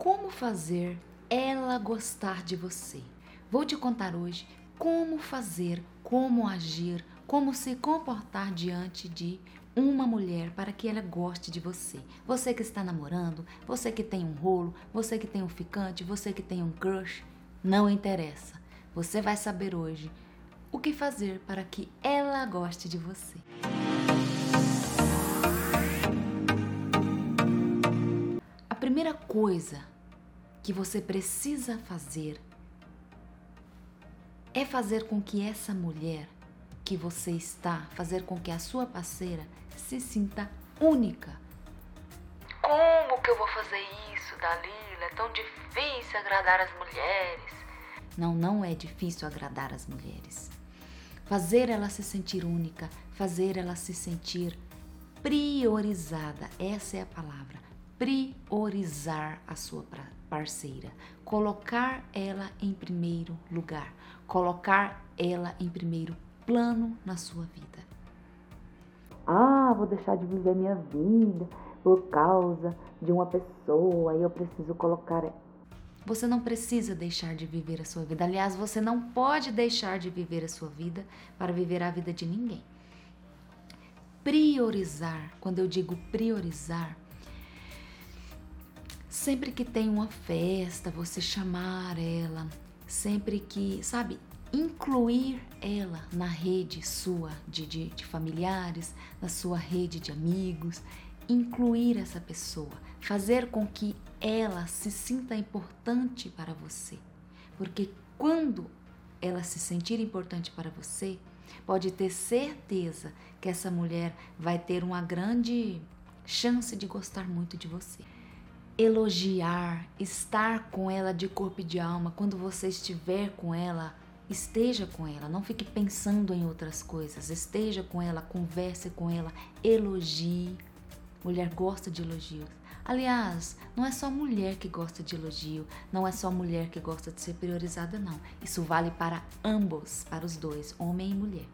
como fazer ela gostar de você. Vou te contar hoje como fazer, como agir, como se comportar diante de uma mulher para que ela goste de você. Você que está namorando, você que tem um rolo, você que tem um ficante, você que tem um crush, não interessa. Você vai saber hoje o que fazer para que ela goste de você. Coisa que você precisa fazer é fazer com que essa mulher que você está, fazer com que a sua parceira se sinta única. Como que eu vou fazer isso, Dalila? É tão difícil agradar as mulheres. Não, não é difícil agradar as mulheres. Fazer ela se sentir única, fazer ela se sentir priorizada, essa é a palavra. Priorizar a sua parceira, colocar ela em primeiro lugar, colocar ela em primeiro plano na sua vida. Ah, vou deixar de viver minha vida por causa de uma pessoa e eu preciso colocar você não precisa deixar de viver a sua vida. Aliás, você não pode deixar de viver a sua vida para viver a vida de ninguém. Priorizar, quando eu digo priorizar, sempre que tem uma festa, você chamar ela, sempre que, sabe, incluir ela na rede sua de, de, de familiares, na sua rede de amigos, incluir essa pessoa, fazer com que ela se sinta importante para você. Porque quando ela se sentir importante para você, pode ter certeza que essa mulher vai ter uma grande chance de gostar muito de você. Elogiar, estar com ela de corpo e de alma, quando você estiver com ela, esteja com ela, não fique pensando em outras coisas, esteja com ela, converse com ela, elogie. Mulher gosta de elogios. Aliás, não é só mulher que gosta de elogio, não é só mulher que gosta de ser priorizada, não. Isso vale para ambos, para os dois, homem e mulher.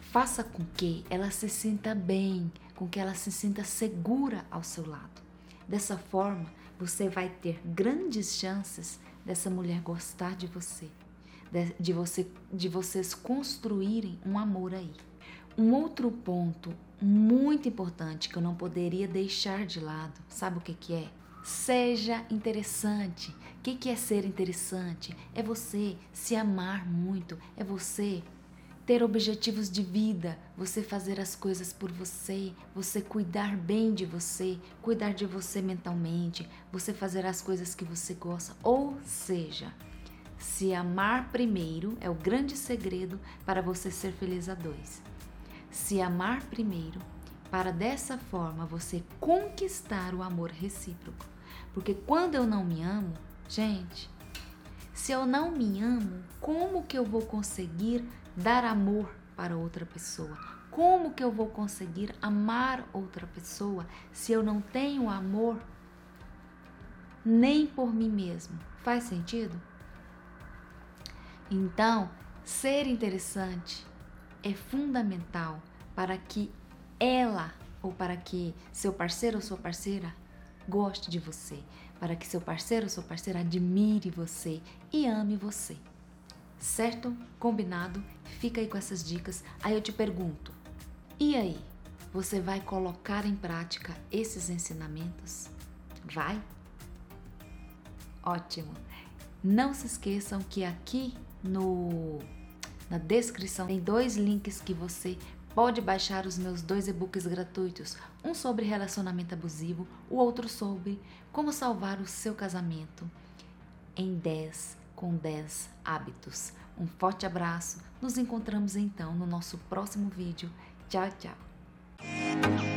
Faça com que ela se sinta bem, com que ela se sinta segura ao seu lado. Dessa forma, você vai ter grandes chances dessa mulher gostar de você, de, de, você, de vocês construírem um amor aí. Um outro ponto muito importante que eu não poderia deixar de lado, sabe o que, que é? Seja interessante. O que, que é ser interessante? É você se amar muito, é você ter objetivos de vida, você fazer as coisas por você, você cuidar bem de você, cuidar de você mentalmente, você fazer as coisas que você gosta. Ou seja, se amar primeiro é o grande segredo para você ser feliz a dois se amar primeiro, para dessa forma você conquistar o amor recíproco. Porque quando eu não me amo, gente, se eu não me amo, como que eu vou conseguir dar amor para outra pessoa? Como que eu vou conseguir amar outra pessoa se eu não tenho amor nem por mim mesmo? Faz sentido? Então, ser interessante é fundamental para que ela ou para que seu parceiro ou sua parceira goste de você, para que seu parceiro ou sua parceira admire você e ame você. Certo? Combinado? Fica aí com essas dicas. Aí eu te pergunto: e aí? Você vai colocar em prática esses ensinamentos? Vai? Ótimo! Não se esqueçam que aqui no na descrição tem dois links que você pode baixar os meus dois e-books gratuitos, um sobre relacionamento abusivo, o outro sobre como salvar o seu casamento em 10 com 10 hábitos. Um forte abraço, nos encontramos então no nosso próximo vídeo. Tchau, tchau!